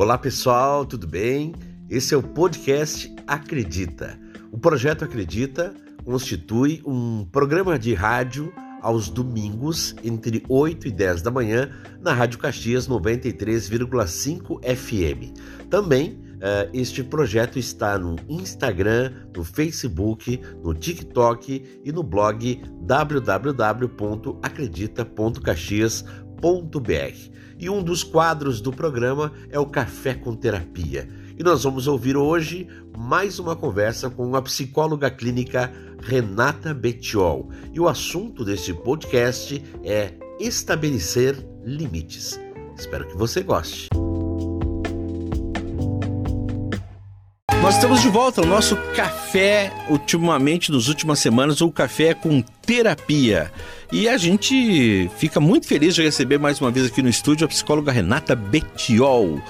Olá pessoal, tudo bem? Esse é o podcast Acredita. O projeto Acredita constitui um programa de rádio aos domingos entre 8 e 10 da manhã na Rádio Caxias 93,5 FM. Também uh, este projeto está no Instagram, no Facebook, no TikTok e no blog www.acredita.caxias.br e um dos quadros do programa é o Café com Terapia. E nós vamos ouvir hoje mais uma conversa com a psicóloga clínica Renata Betiol. E o assunto deste podcast é estabelecer limites. Espero que você goste. Nós estamos de volta ao nosso café, ultimamente, nas últimas semanas, o café com terapia. E a gente fica muito feliz de receber mais uma vez aqui no estúdio a psicóloga Renata Betiol.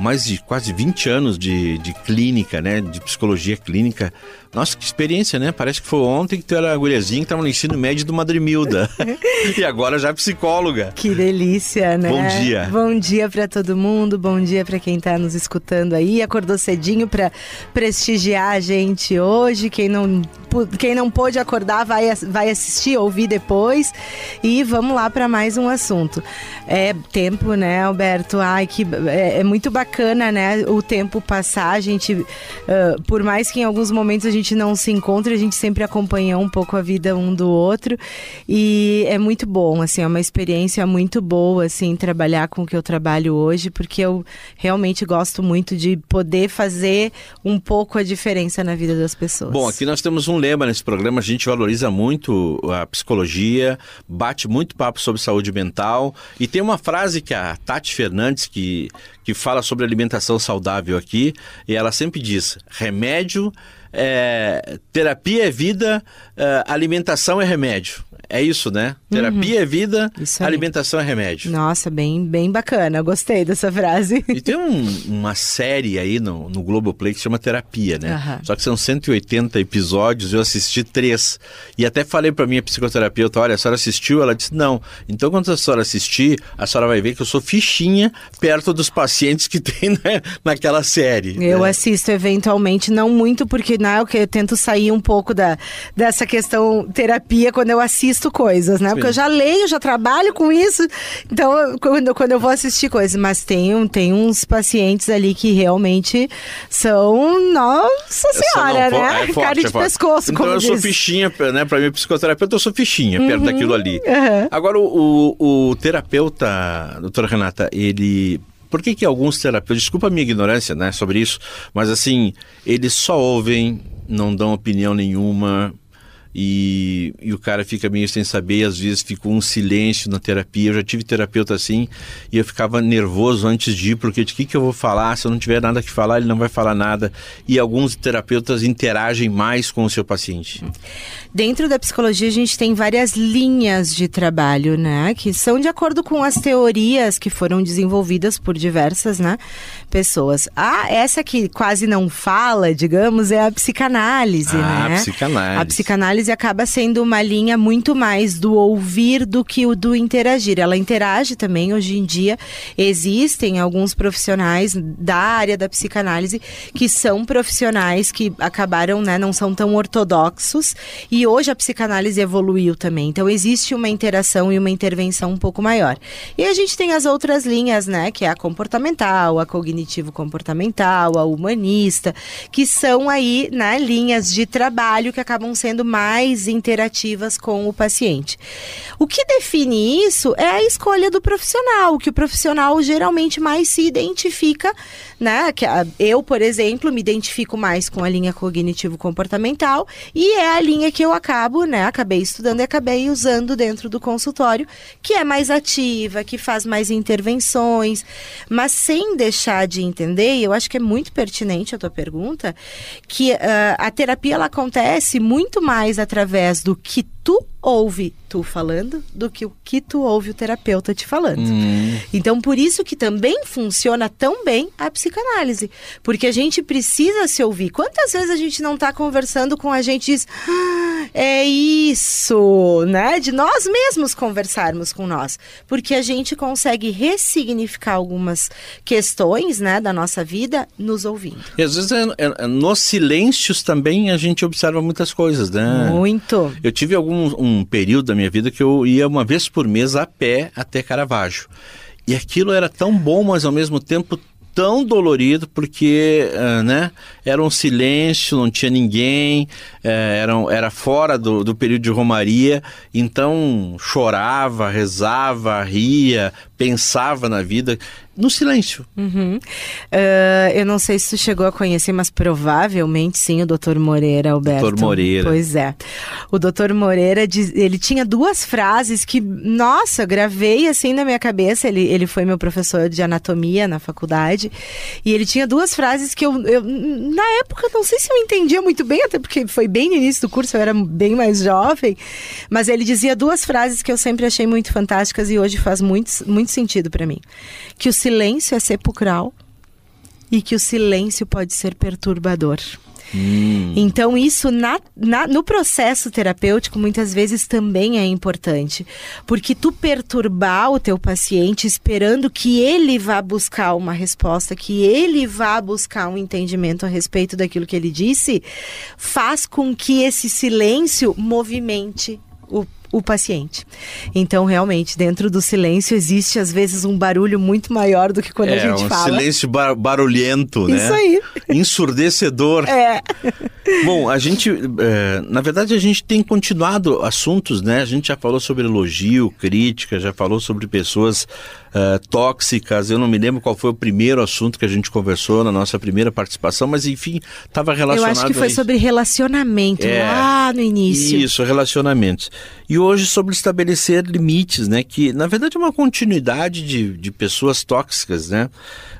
Mais de quase 20 anos de, de clínica, né? De psicologia clínica. Nossa, que experiência, né? Parece que foi ontem que tu era guriazinha que estava no ensino médio do Madrimilda. e agora já é psicóloga. Que delícia, né? Bom dia. Bom dia para todo mundo, bom dia para quem está nos escutando aí. Acordou cedinho para prestigiar a gente hoje. Quem não, quem não pôde acordar vai, vai assistir, ouvir depois. E vamos lá para mais um assunto. É tempo, né, Alberto? Ai, que é, é muito bacana, né? O tempo passar. A gente, uh, por mais que em alguns momentos a gente não se encontra, a gente sempre acompanha um pouco a vida um do outro e é muito bom, assim, é uma experiência muito boa, assim, trabalhar com o que eu trabalho hoje, porque eu realmente gosto muito de poder fazer um pouco a diferença na vida das pessoas. Bom, aqui nós temos um lema nesse programa, a gente valoriza muito a psicologia, bate muito papo sobre saúde mental e tem uma frase que a Tati Fernandes, que, que fala sobre alimentação saudável aqui, e ela sempre diz: remédio é, terapia é vida, é, alimentação é remédio. É isso, né? Terapia uhum. é vida, alimentação é remédio. Nossa, bem, bem bacana. Gostei dessa frase. E tem um, uma série aí no, no Globoplay que se chama Terapia, né? Uhum. Só que são 180 episódios, eu assisti três. E até falei pra minha psicoterapeuta, olha, a senhora assistiu? Ela disse, não. Então, quando a senhora assistir, a senhora vai ver que eu sou fichinha perto dos pacientes que tem né, naquela série. Eu né? assisto eventualmente, não muito, porque né, eu tento sair um pouco da, dessa questão terapia quando eu assisto assisto coisas, né? Sim. Porque eu já leio, já trabalho com isso. Então, quando, quando eu vou assistir coisas, mas tem, tem uns pacientes ali que realmente são, nossa senhora, não, né? É forte, Cara de é pescoço, então, eu diz. sou fichinha, né? Pra mim, psicoterapeuta, eu sou fichinha uhum, perto daquilo ali. Uhum. Agora, o, o, o terapeuta, doutora Renata, ele por que, que alguns terapeutas, desculpa a minha ignorância né, sobre isso, mas assim, eles só ouvem, não dão opinião nenhuma, e, e, o cara fica meio sem saber, às vezes fica um silêncio na terapia. Eu já tive terapeuta assim e eu ficava nervoso antes de ir, porque de que, que eu vou falar? Se eu não tiver nada que falar, ele não vai falar nada. E alguns terapeutas interagem mais com o seu paciente. Dentro da psicologia, a gente tem várias linhas de trabalho, né? Que são de acordo com as teorias que foram desenvolvidas por diversas né, pessoas. Ah, essa que quase não fala, digamos, é a psicanálise, ah, né? A psicanálise. A psicanálise psicanálise acaba sendo uma linha muito mais do ouvir do que o do interagir. Ela interage também, hoje em dia, existem alguns profissionais da área da psicanálise que são profissionais que acabaram, né, não são tão ortodoxos e hoje a psicanálise evoluiu também. Então existe uma interação e uma intervenção um pouco maior. E a gente tem as outras linhas, né, que é a comportamental, a cognitivo comportamental, a humanista, que são aí, né, linhas de trabalho que acabam sendo mais mais interativas com o paciente. O que define isso é a escolha do profissional, que o profissional geralmente mais se identifica, né? Que eu, por exemplo, me identifico mais com a linha cognitivo-comportamental e é a linha que eu acabo, né? Acabei estudando e acabei usando dentro do consultório, que é mais ativa, que faz mais intervenções, mas sem deixar de entender, eu acho que é muito pertinente a tua pergunta, que uh, a terapia ela acontece muito mais através do que tu ouve tu falando do que o que tu ouve o terapeuta te falando. Hum. Então, por isso que também funciona tão bem a psicanálise. Porque a gente precisa se ouvir. Quantas vezes a gente não está conversando com a gente e diz, ah, é isso, né? De nós mesmos conversarmos com nós, porque a gente consegue ressignificar algumas questões, né, da nossa vida nos ouvindo. E às vezes é, é, nos silêncios também a gente observa muitas coisas, né? Muito. Eu tive algum um período da minha vida que eu ia uma vez por mês a pé até Caravaggio. E aquilo era tão bom, mas ao mesmo tempo tão dolorido porque uh, né, era um silêncio, não tinha ninguém, uh, era, era fora do, do período de Romaria, então chorava, rezava, ria, pensava na vida no silêncio. Uhum. Uh, eu não sei se tu chegou a conhecer, mas provavelmente sim, o Dr. Moreira, Alberto. Dr. Moreira. Pois é. O Dr. Moreira, ele tinha duas frases que, nossa, gravei assim na minha cabeça. Ele, ele foi meu professor de anatomia na faculdade. E ele tinha duas frases que eu, eu, na época, não sei se eu entendia muito bem, até porque foi bem no início do curso, eu era bem mais jovem. Mas ele dizia duas frases que eu sempre achei muito fantásticas e hoje faz muito, muito muito sentido para mim. Que o silêncio é sepulcral e que o silêncio pode ser perturbador. Hum. Então, isso na, na, no processo terapêutico muitas vezes também é importante. Porque tu perturbar o teu paciente esperando que ele vá buscar uma resposta, que ele vá buscar um entendimento a respeito daquilo que ele disse, faz com que esse silêncio movimente o o paciente. Então, realmente, dentro do silêncio existe às vezes um barulho muito maior do que quando é, a gente um fala. silêncio bar barulhento, né? Isso aí. Ensurdecedor. É. Bom, a gente, é, na verdade, a gente tem continuado assuntos, né? A gente já falou sobre elogio, crítica, já falou sobre pessoas uh, tóxicas. Eu não me lembro qual foi o primeiro assunto que a gente conversou na nossa primeira participação, mas enfim, estava relacionado. Eu acho que foi sobre relacionamento é, lá no início. Isso, relacionamentos. E hoje sobre estabelecer limites, né? Que na verdade é uma continuidade de, de pessoas tóxicas, né?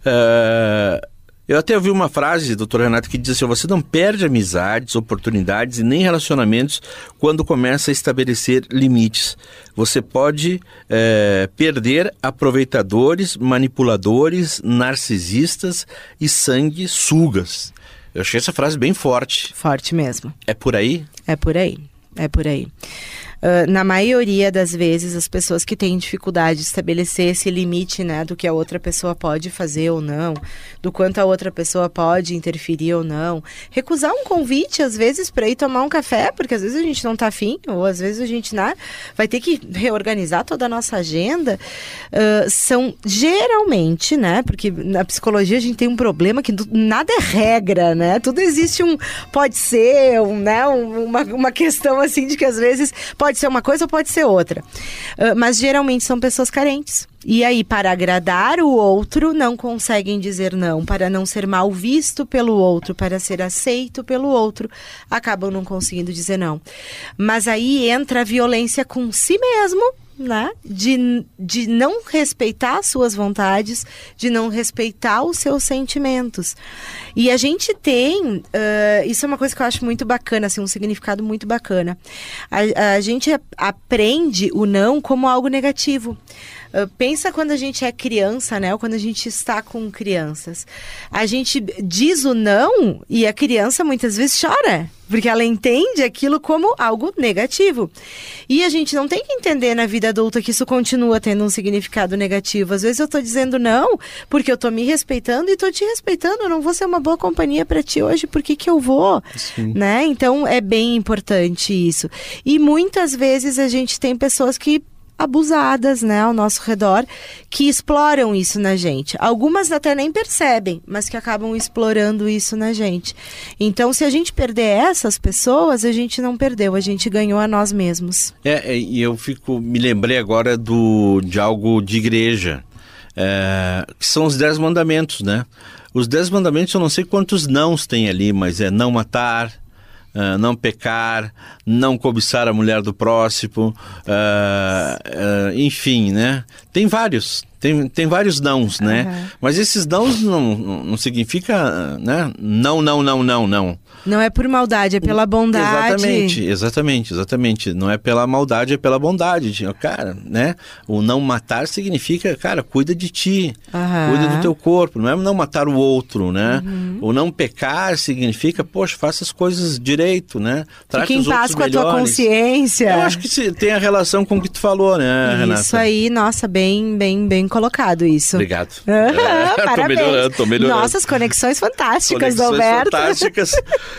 Uh, eu até ouvi uma frase, doutor Renato, que diz assim: você não perde amizades, oportunidades e nem relacionamentos quando começa a estabelecer limites. Você pode é, perder aproveitadores, manipuladores, narcisistas e sanguessugas. Eu achei essa frase bem forte. Forte mesmo. É por aí? É por aí. É por aí. Uh, na maioria das vezes, as pessoas que têm dificuldade de estabelecer esse limite, né, do que a outra pessoa pode fazer ou não, do quanto a outra pessoa pode interferir ou não, recusar um convite, às vezes, para ir tomar um café, porque às vezes a gente não está afim, ou às vezes a gente né, vai ter que reorganizar toda a nossa agenda, uh, são geralmente, né, porque na psicologia a gente tem um problema que nada é regra, né, tudo existe um, pode ser, um, né, uma, uma questão assim de que às vezes pode pode ser uma coisa ou pode ser outra. Uh, mas geralmente são pessoas carentes. E aí, para agradar o outro, não conseguem dizer não, para não ser mal visto pelo outro, para ser aceito pelo outro, acabam não conseguindo dizer não. Mas aí entra a violência com si mesmo né? De, de não respeitar suas vontades, de não respeitar os seus sentimentos. E a gente tem, uh, isso é uma coisa que eu acho muito bacana, assim, um significado muito bacana. A, a gente aprende o não como algo negativo. Uh, pensa quando a gente é criança, né? Ou quando a gente está com crianças. A gente diz o não e a criança muitas vezes chora, porque ela entende aquilo como algo negativo. E a gente não tem que entender na vida adulta que isso continua tendo um significado negativo. Às vezes eu estou dizendo não porque eu estou me respeitando e estou te respeitando. Eu não vou ser uma boa companhia para ti hoje, por que, que eu vou? Sim. Né? Então é bem importante isso. E muitas vezes a gente tem pessoas que abusadas, né, ao nosso redor, que exploram isso na gente. Algumas até nem percebem, mas que acabam explorando isso na gente. Então, se a gente perder essas pessoas, a gente não perdeu, a gente ganhou a nós mesmos. É, é e eu fico, me lembrei agora do de algo de igreja, é, que são os dez mandamentos, né? Os dez mandamentos eu não sei quantos nãos tem ali, mas é não matar, Uh, não pecar, não cobiçar a mulher do próximo, uh, uh, enfim, né? Tem vários, Tem, tem vários nãos, né? Uhum. Mas esses nãos não, não, significa, né? Não, não, não, não, não. Não é por maldade, é pela bondade. Exatamente, exatamente, exatamente. Não é pela maldade, é pela bondade. Cara, né? O não matar significa, cara, cuida de ti, uhum. cuida do teu corpo. Não é não matar o outro, né? Uhum. O não pecar significa, poxa, faça as coisas direito, né? Trate Fique em paz com melhores. a tua consciência. Eu acho que tem a relação com o que tu falou, né, Renata? Isso aí, nossa, bem, bem, bem colocado isso. Obrigado. é, parabéns. Tô melhorando, tô melhorando. Nossas conexões fantásticas, conexões Alberto. fantásticas.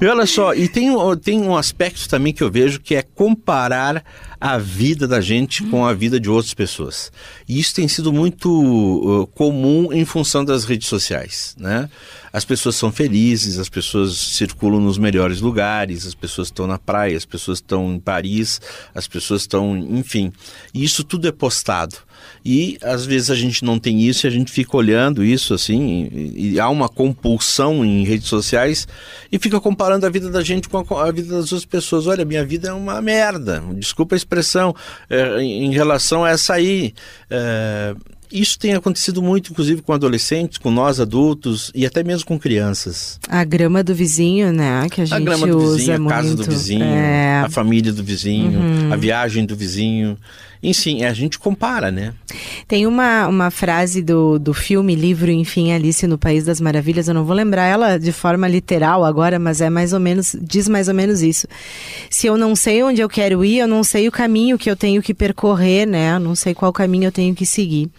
E olha só, e tem, tem um aspecto também que eu vejo que é comparar a vida da gente com a vida de outras pessoas. E isso tem sido muito uh, comum em função das redes sociais, né? As pessoas são felizes, as pessoas circulam nos melhores lugares, as pessoas estão na praia, as pessoas estão em Paris, as pessoas estão, enfim. E isso tudo é postado. E às vezes a gente não tem isso e a gente fica olhando isso assim, e, e há uma compulsão em redes sociais e fica comparando a vida da gente com a, a vida das outras pessoas. Olha, minha vida é uma merda, desculpa a expressão, é, em, em, relação a essa aí. É, isso tem acontecido muito, inclusive com adolescentes, com nós adultos e até mesmo com crianças. A grama do vizinho, né? Que a gente a grama do vizinho, a casa muito. do vizinho, é... a família do vizinho, uhum. a viagem do vizinho. Enfim, a gente compara, né? Tem uma, uma frase do, do filme, livro, enfim, Alice no País das Maravilhas, eu não vou lembrar ela de forma literal agora, mas é mais ou menos, diz mais ou menos isso. Se eu não sei onde eu quero ir, eu não sei o caminho que eu tenho que percorrer, né? Eu não sei qual caminho eu tenho que seguir.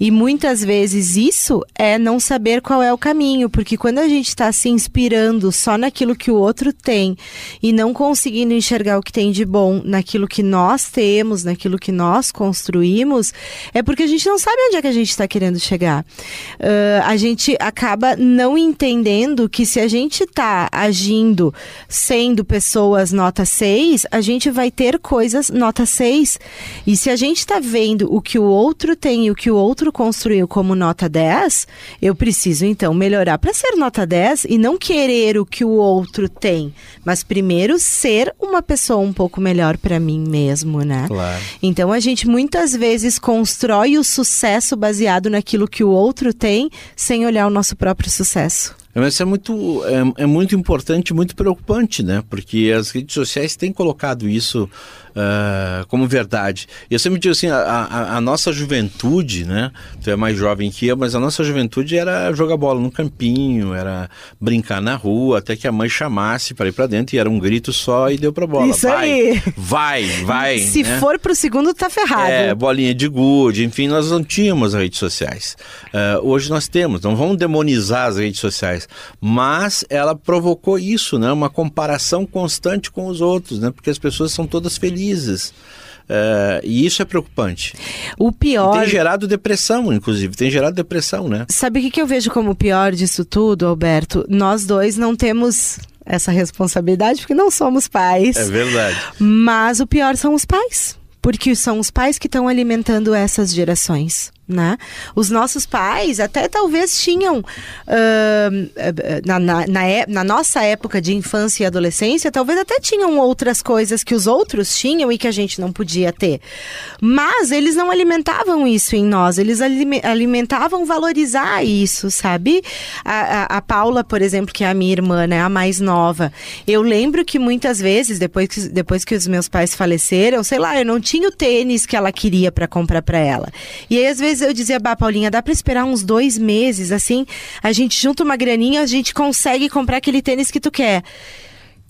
E muitas vezes isso é não saber qual é o caminho, porque quando a gente está se inspirando só naquilo que o outro tem e não conseguindo enxergar o que tem de bom naquilo que nós temos, naquilo que nós construímos, é porque a gente não sabe onde é que a gente está querendo chegar. Uh, a gente acaba não entendendo que se a gente está agindo sendo pessoas nota 6, a gente vai ter coisas nota 6. E se a gente está vendo o que o outro tem e o que o outro outro construiu como nota 10, eu preciso então melhorar para ser nota 10 e não querer o que o outro tem, mas primeiro ser uma pessoa um pouco melhor para mim mesmo, né? Claro. Então a gente muitas vezes constrói o sucesso baseado naquilo que o outro tem, sem olhar o nosso próprio sucesso. Mas isso é muito, é, é muito importante, muito preocupante, né? Porque as redes sociais têm colocado isso uh, como verdade. Eu sempre digo assim, a, a, a, nossa juventude, né? Tu é mais jovem que eu, mas a nossa juventude era jogar bola no campinho, era brincar na rua, até que a mãe chamasse para ir para dentro e era um grito só e deu para bola. Isso vai, aí. vai, vai. Se né? for pro segundo, tá ferrado. É, bolinha de gude, enfim, nós não tínhamos redes sociais. Uh, hoje nós temos, não vamos demonizar as redes sociais, mas ela provocou isso, né? Uma comparação constante com os outros, né? Porque as pessoas são todas felizes felizes. Uh, e isso é preocupante. O pior. E tem gerado depressão, inclusive. Tem gerado depressão, né? Sabe o que, que eu vejo como pior disso tudo, Alberto? Nós dois não temos essa responsabilidade porque não somos pais. É verdade. Mas o pior são os pais. Porque são os pais que estão alimentando essas gerações né? Os nossos pais até talvez tinham uh, na, na, na, na, nossa época de infância e adolescência, talvez até tinham outras coisas que os outros tinham e que a gente não podia ter. Mas eles não alimentavam isso em nós, eles alimentavam valorizar isso, sabe? A, a, a Paula, por exemplo, que é a minha irmã, né, a mais nova, eu lembro que muitas vezes, depois que, depois que os meus pais faleceram, sei lá, eu não tinha o tênis que ela queria para comprar para ela. E aí, às vezes, eu dizia, bah, Paulinha, dá para esperar uns dois meses, assim, a gente junta uma graninha, a gente consegue comprar aquele tênis que tu quer.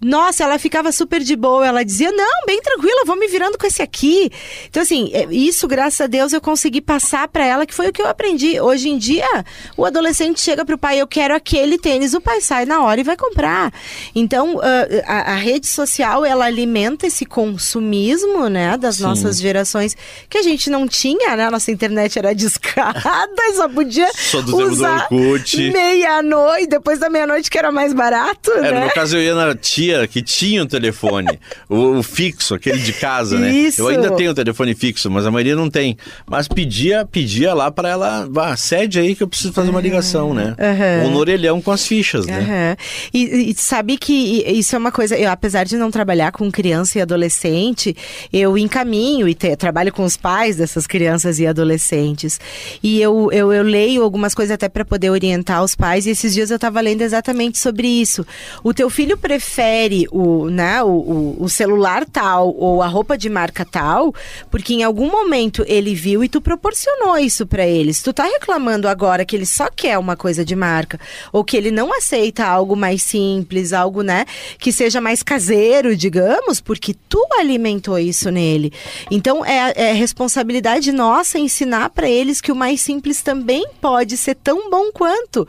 Nossa, ela ficava super de boa. Ela dizia: Não, bem tranquila, vou me virando com esse aqui. Então, assim, é, isso, graças a Deus, eu consegui passar para ela, que foi o que eu aprendi. Hoje em dia, o adolescente chega pro pai: Eu quero aquele tênis. O pai sai na hora e vai comprar. Então, a, a rede social, ela alimenta esse consumismo, né, das Sim. nossas gerações, que a gente não tinha, né? Nossa internet era discada, só podia só do usar meia-noite, depois da meia-noite, que era mais barato, é, né? No caso, eu ia na tia maioria que tinha um telefone, o, o, fixo, aquele de casa, né? Isso. Eu ainda tenho um telefone fixo, mas a maioria não tem. Mas pedia, pedia lá para ela, vá, cede aí que eu preciso fazer uma ligação, né? Uhum. Ou no orelhão com as fichas, né? Uhum. E, e, sabe que isso é uma coisa, eu, apesar de não trabalhar com criança e adolescente, eu encaminho e te, trabalho com os pais dessas crianças e adolescentes. E eu, eu, eu leio algumas coisas até para poder orientar os pais, e esses dias eu estava lendo exatamente sobre isso. O teu filho prefere o, né, o, o, o celular tal ou a roupa de marca tal, porque em algum momento ele viu e tu proporcionou isso para ele. Se tu tá reclamando agora que ele só quer uma coisa de marca, ou que ele não aceita algo mais simples, algo, né, que seja mais caseiro, digamos, porque tu alimentou isso nele. Então é, é responsabilidade nossa ensinar para eles que o mais simples também pode ser tão bom quanto.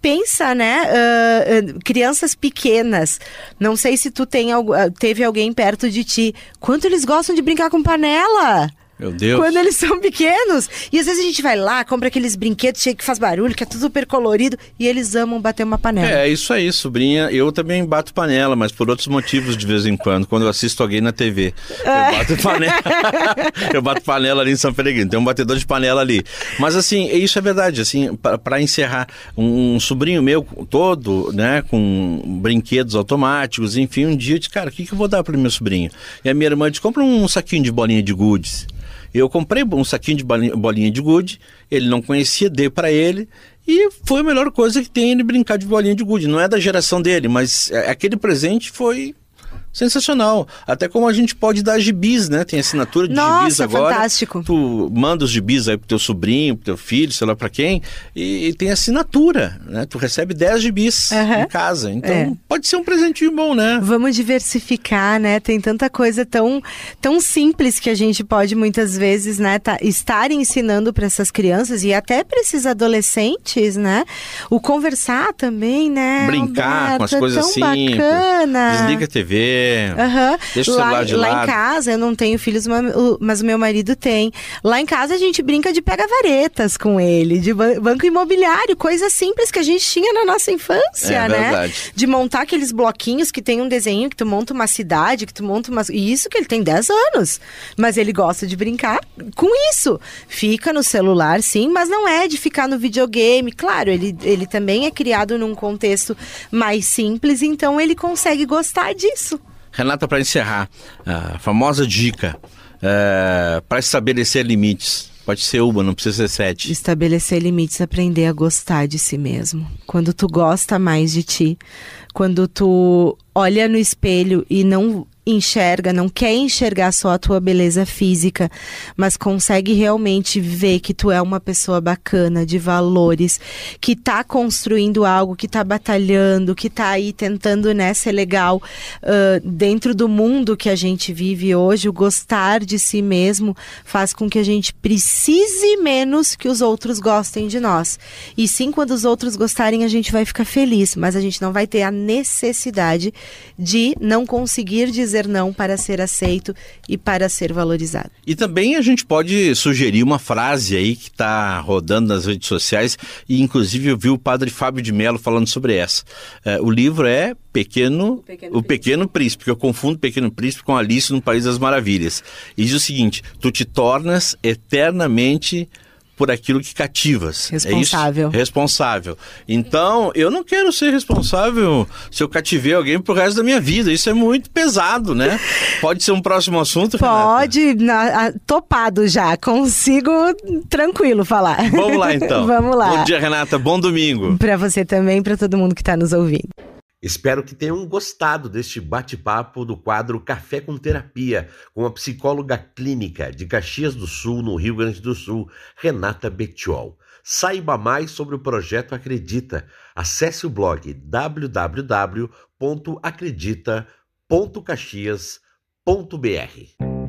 Pensa, né, uh, crianças pequenas. Não sei se tu tem, teve alguém perto de ti. Quanto eles gostam de brincar com panela? Meu Deus. Quando eles são pequenos. E às vezes a gente vai lá, compra aqueles brinquedos cheios que faz barulho, que é tudo super colorido, e eles amam bater uma panela. É, isso aí, sobrinha. Eu também bato panela, mas por outros motivos de vez em quando, quando eu assisto alguém na TV. Eu é. bato panela. eu bato panela ali em São Peregrino, tem um batedor de panela ali. Mas assim, isso é verdade, assim, para encerrar, um, um, sobrinho meu todo, né, com brinquedos automáticos, enfim, um dia eu disse, cara, o que, que eu vou dar para meu sobrinho? E a minha irmã disse, compra um saquinho de bolinha de goodies. Eu comprei um saquinho de bolinha de gude, ele não conhecia, dei para ele e foi a melhor coisa que tem ele brincar de bolinha de gude. Não é da geração dele, mas é, aquele presente foi Sensacional. Até como a gente pode dar gibis, né? Tem assinatura de Nossa, gibis agora. fantástico. Tu manda os gibis aí pro teu sobrinho, pro teu filho, sei lá pra quem, e, e tem assinatura, né? Tu recebe 10 gibis uhum. em casa. Então, é. pode ser um presentinho bom, né? Vamos diversificar, né? Tem tanta coisa tão, tão simples que a gente pode muitas vezes, né, tá, estar ensinando para essas crianças e até para esses adolescentes, né? O conversar também, né? Brincar com as coisas tão simples. Bacana. Desliga a TV Uhum. Deixa o celular lá, de lá lado. Em casa, eu não tenho filhos, mas o meu marido tem. Lá em casa a gente brinca de pega-varetas com ele, de banco imobiliário, coisa simples que a gente tinha na nossa infância, é, né? Verdade. De montar aqueles bloquinhos que tem um desenho, que tu monta uma cidade, que tu monta uma... E isso que ele tem 10 anos. Mas ele gosta de brincar com isso. Fica no celular, sim, mas não é de ficar no videogame. Claro, ele, ele também é criado num contexto mais simples, então ele consegue gostar disso. Renata, para encerrar, a famosa dica é, para estabelecer limites. Pode ser uma, não precisa ser sete. Estabelecer limites, aprender a gostar de si mesmo. Quando tu gosta mais de ti, quando tu olha no espelho e não enxerga, não quer enxergar só a tua beleza física, mas consegue realmente ver que tu é uma pessoa bacana, de valores, que tá construindo algo, que tá batalhando, que tá aí tentando, né, ser legal uh, dentro do mundo que a gente vive hoje, o gostar de si mesmo faz com que a gente precise menos que os outros gostem de nós. E sim, quando os outros gostarem, a gente vai ficar feliz, mas a gente não vai ter a necessidade de não conseguir dizer dizer não para ser aceito e para ser valorizado. E também a gente pode sugerir uma frase aí que está rodando nas redes sociais e inclusive eu vi o padre Fábio de Mello falando sobre essa. É, o livro é Pequeno, Pequeno o Pequeno Príncipe, que eu confundo Pequeno Príncipe com Alice no País das Maravilhas. E diz o seguinte: tu te tornas eternamente por aquilo que cativas. Responsável. É responsável. Então, eu não quero ser responsável se eu cativei alguém pro resto da minha vida. Isso é muito pesado, né? Pode ser um próximo assunto, Pode, na, topado já. Consigo tranquilo falar. Vamos lá, então. Vamos lá. Bom dia, Renata. Bom domingo. Para você também, para todo mundo que está nos ouvindo. Espero que tenham gostado deste bate-papo do quadro Café com Terapia, com a psicóloga clínica de Caxias do Sul, no Rio Grande do Sul, Renata Betiol. Saiba mais sobre o projeto Acredita. Acesse o blog www.acredita.caxias.br.